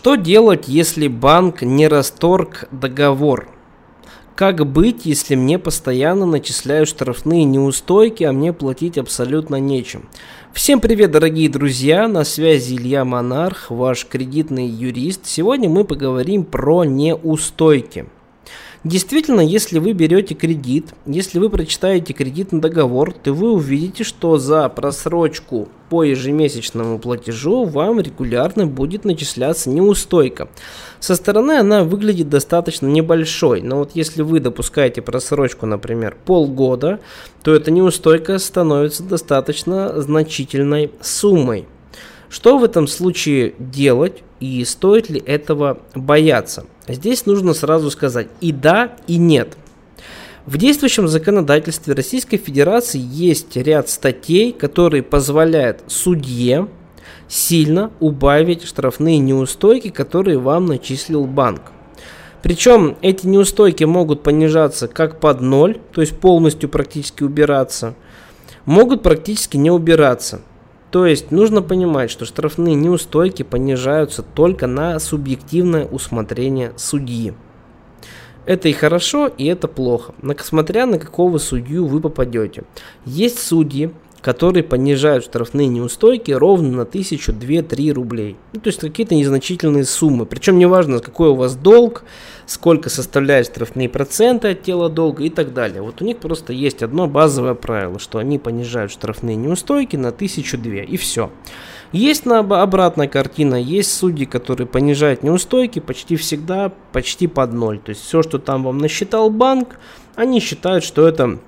Что делать, если банк не расторг договор? Как быть, если мне постоянно начисляют штрафные неустойки, а мне платить абсолютно нечем? Всем привет, дорогие друзья! На связи Илья Монарх, ваш кредитный юрист. Сегодня мы поговорим про неустойки. Действительно, если вы берете кредит, если вы прочитаете кредитный договор, то вы увидите, что за просрочку по ежемесячному платежу вам регулярно будет начисляться неустойка. Со стороны она выглядит достаточно небольшой, но вот если вы допускаете просрочку, например, полгода, то эта неустойка становится достаточно значительной суммой. Что в этом случае делать и стоит ли этого бояться? Здесь нужно сразу сказать и да, и нет. В действующем законодательстве Российской Федерации есть ряд статей, которые позволяют судье сильно убавить штрафные неустойки, которые вам начислил банк. Причем эти неустойки могут понижаться как под ноль, то есть полностью практически убираться, могут практически не убираться. То есть нужно понимать, что штрафные неустойки понижаются только на субъективное усмотрение судьи. Это и хорошо, и это плохо, смотря на какого судью вы попадете. Есть судьи, которые понижают штрафные неустойки ровно на 1000, 2, 3 рублей. Ну, то есть какие-то незначительные суммы. Причем неважно, какой у вас долг, сколько составляют штрафные проценты от тела долга и так далее. Вот у них просто есть одно базовое правило, что они понижают штрафные неустойки на 1002 и все. Есть на обратная картина, есть судьи, которые понижают неустойки почти всегда, почти под ноль. То есть все, что там вам насчитал банк, они считают, что это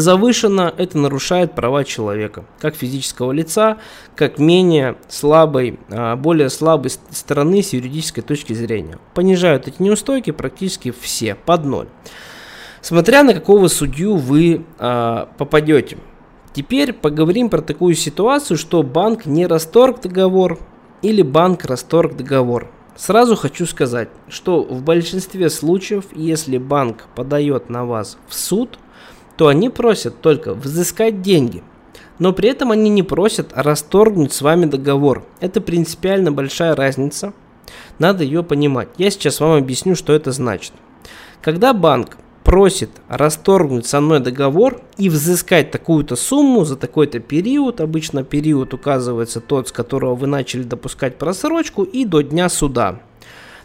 завышено, это нарушает права человека, как физического лица, как менее слабой, а, более слабой стороны с юридической точки зрения. Понижают эти неустойки практически все, под ноль. Смотря на какого судью вы а, попадете. Теперь поговорим про такую ситуацию, что банк не расторг договор или банк расторг договор. Сразу хочу сказать, что в большинстве случаев, если банк подает на вас в суд – то они просят только взыскать деньги. Но при этом они не просят расторгнуть с вами договор. Это принципиально большая разница. Надо ее понимать. Я сейчас вам объясню, что это значит. Когда банк просит расторгнуть со мной договор и взыскать такую-то сумму за такой-то период, обычно период указывается тот, с которого вы начали допускать просрочку, и до дня суда,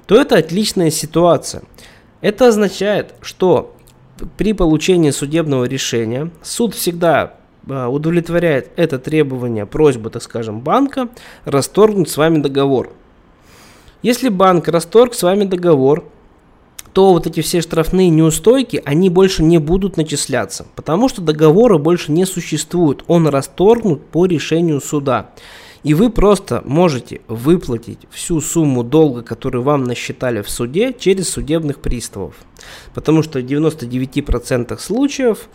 то это отличная ситуация. Это означает, что при получении судебного решения суд всегда а, удовлетворяет это требование, просьбу, так скажем, банка расторгнуть с вами договор. Если банк расторг с вами договор, то вот эти все штрафные неустойки, они больше не будут начисляться, потому что договора больше не существует, он расторгнут по решению суда. И вы просто можете выплатить всю сумму долга, которую вам насчитали в суде, через судебных приставов. Потому что в 99% случаев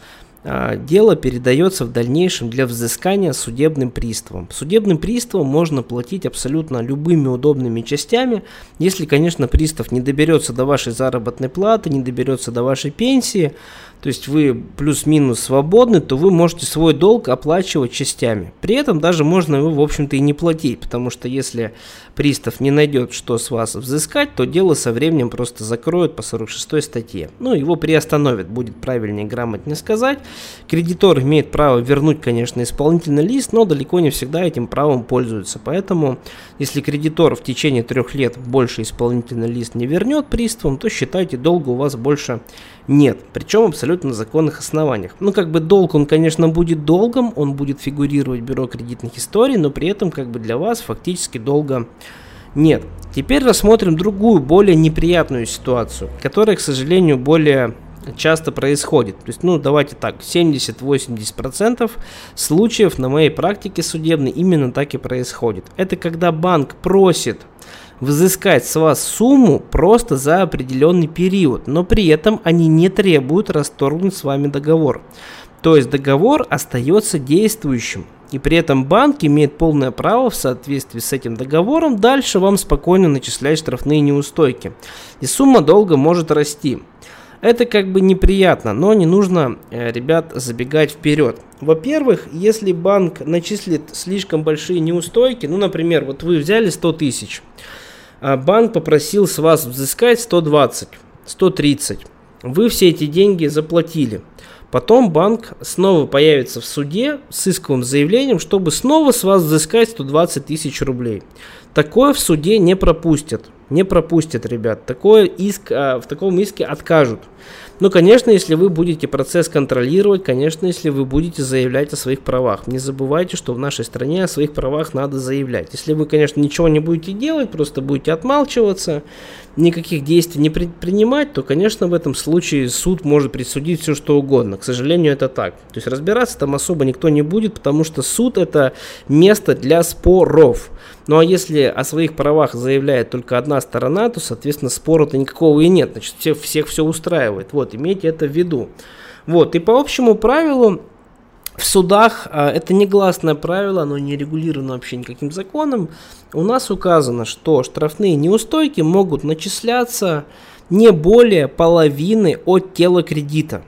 дело передается в дальнейшем для взыскания судебным приставом. Судебным приставом можно платить абсолютно любыми удобными частями, если, конечно, пристав не доберется до вашей заработной платы, не доберется до вашей пенсии, то есть вы плюс-минус свободны, то вы можете свой долг оплачивать частями. При этом даже можно его, в общем-то, и не платить, потому что если пристав не найдет, что с вас взыскать, то дело со временем просто закроют по 46 статье. Ну, его приостановят, будет правильнее грамотнее сказать. Кредитор имеет право вернуть, конечно, исполнительный лист, но далеко не всегда этим правом пользуются. Поэтому, если кредитор в течение трех лет больше исполнительный лист не вернет приставом, то считайте, долга у вас больше нет. Причем абсолютно на законных основаниях. Ну, как бы долг, он, конечно, будет долгом, он будет фигурировать в бюро кредитных историй, но при этом, как бы для вас фактически долга нет. Теперь рассмотрим другую, более неприятную ситуацию, которая, к сожалению, более часто происходит. То есть, ну, давайте так, 70-80% случаев на моей практике судебной именно так и происходит. Это когда банк просит взыскать с вас сумму просто за определенный период, но при этом они не требуют расторгнуть с вами договор. То есть договор остается действующим. И при этом банк имеет полное право в соответствии с этим договором дальше вам спокойно начислять штрафные неустойки. И сумма долга может расти. Это как бы неприятно, но не нужно, э, ребят, забегать вперед. Во-первых, если банк начислит слишком большие неустойки, ну, например, вот вы взяли 100 тысяч, а банк попросил с вас взыскать 120, 130. Вы все эти деньги заплатили. Потом банк снова появится в суде с исковым заявлением, чтобы снова с вас взыскать 120 тысяч рублей. Такое в суде не пропустят. Не пропустят, ребят. Такое иск, а, в таком иске откажут. Ну, конечно, если вы будете процесс контролировать, конечно, если вы будете заявлять о своих правах. Не забывайте, что в нашей стране о своих правах надо заявлять. Если вы, конечно, ничего не будете делать, просто будете отмалчиваться, никаких действий не предпринимать, то, конечно, в этом случае суд может присудить все, что угодно. К сожалению, это так. То есть разбираться там особо никто не будет, потому что суд это место для споров. Ну а если о своих правах заявляет только одна сторона, то, соответственно, спора-то никакого и нет. Значит, всех, всех все устраивает. Вот, имейте это в виду. Вот, и по общему правилу, в судах а, это негласное правило, оно не регулировано вообще никаким законом. У нас указано, что штрафные неустойки могут начисляться не более половины от тела кредита.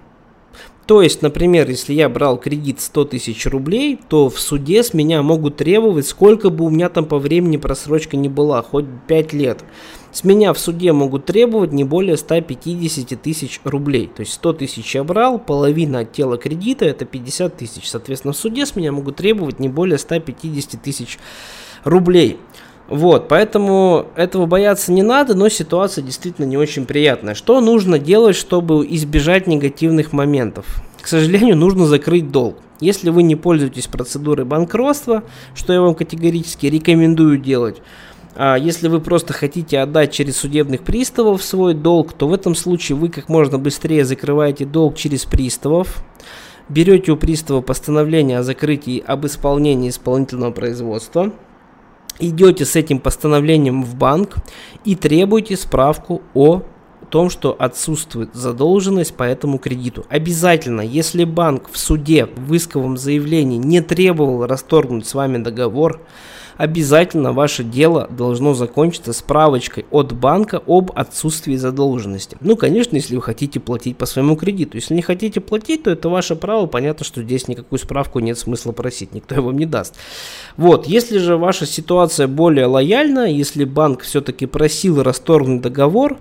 То есть, например, если я брал кредит 100 тысяч рублей, то в суде с меня могут требовать, сколько бы у меня там по времени просрочка не была, хоть 5 лет. С меня в суде могут требовать не более 150 тысяч рублей. То есть 100 тысяч я брал, половина от тела кредита это 50 тысяч. Соответственно, в суде с меня могут требовать не более 150 тысяч рублей. Вот, поэтому этого бояться не надо, но ситуация действительно не очень приятная. Что нужно делать, чтобы избежать негативных моментов? К сожалению, нужно закрыть долг. Если вы не пользуетесь процедурой банкротства, что я вам категорически рекомендую делать, а если вы просто хотите отдать через судебных приставов свой долг, то в этом случае вы как можно быстрее закрываете долг через приставов, берете у пристава постановление о закрытии об исполнении исполнительного производства – идете с этим постановлением в банк и требуете справку о том, что отсутствует задолженность по этому кредиту. Обязательно, если банк в суде в исковом заявлении не требовал расторгнуть с вами договор, обязательно ваше дело должно закончиться справочкой от банка об отсутствии задолженности. Ну, конечно, если вы хотите платить по своему кредиту. Если не хотите платить, то это ваше право. Понятно, что здесь никакую справку нет смысла просить, никто его не даст. Вот, если же ваша ситуация более лояльна, если банк все-таки просил расторгнуть договор,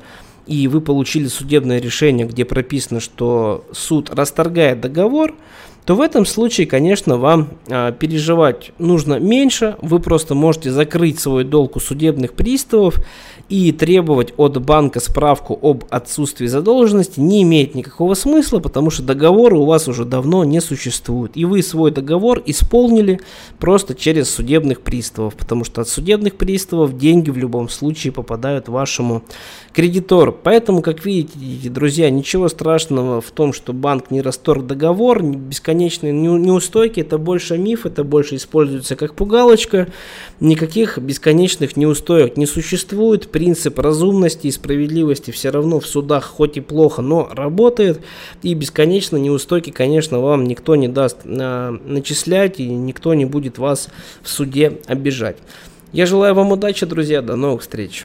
и вы получили судебное решение, где прописано, что суд расторгает договор, то в этом случае, конечно, вам а, переживать нужно меньше. Вы просто можете закрыть свой долг у судебных приставов и требовать от банка справку об отсутствии задолженности не имеет никакого смысла, потому что договора у вас уже давно не существует. И вы свой договор исполнили просто через судебных приставов, потому что от судебных приставов деньги в любом случае попадают вашему кредитору. Поэтому, как видите, друзья, ничего страшного в том, что банк не расторг договор, бесконечные неустойки, это больше миф, это больше используется как пугалочка, никаких бесконечных неустоек не существует, принцип разумности и справедливости все равно в судах хоть и плохо, но работает. И бесконечно неустойки, конечно, вам никто не даст а, начислять и никто не будет вас в суде обижать. Я желаю вам удачи, друзья. До новых встреч.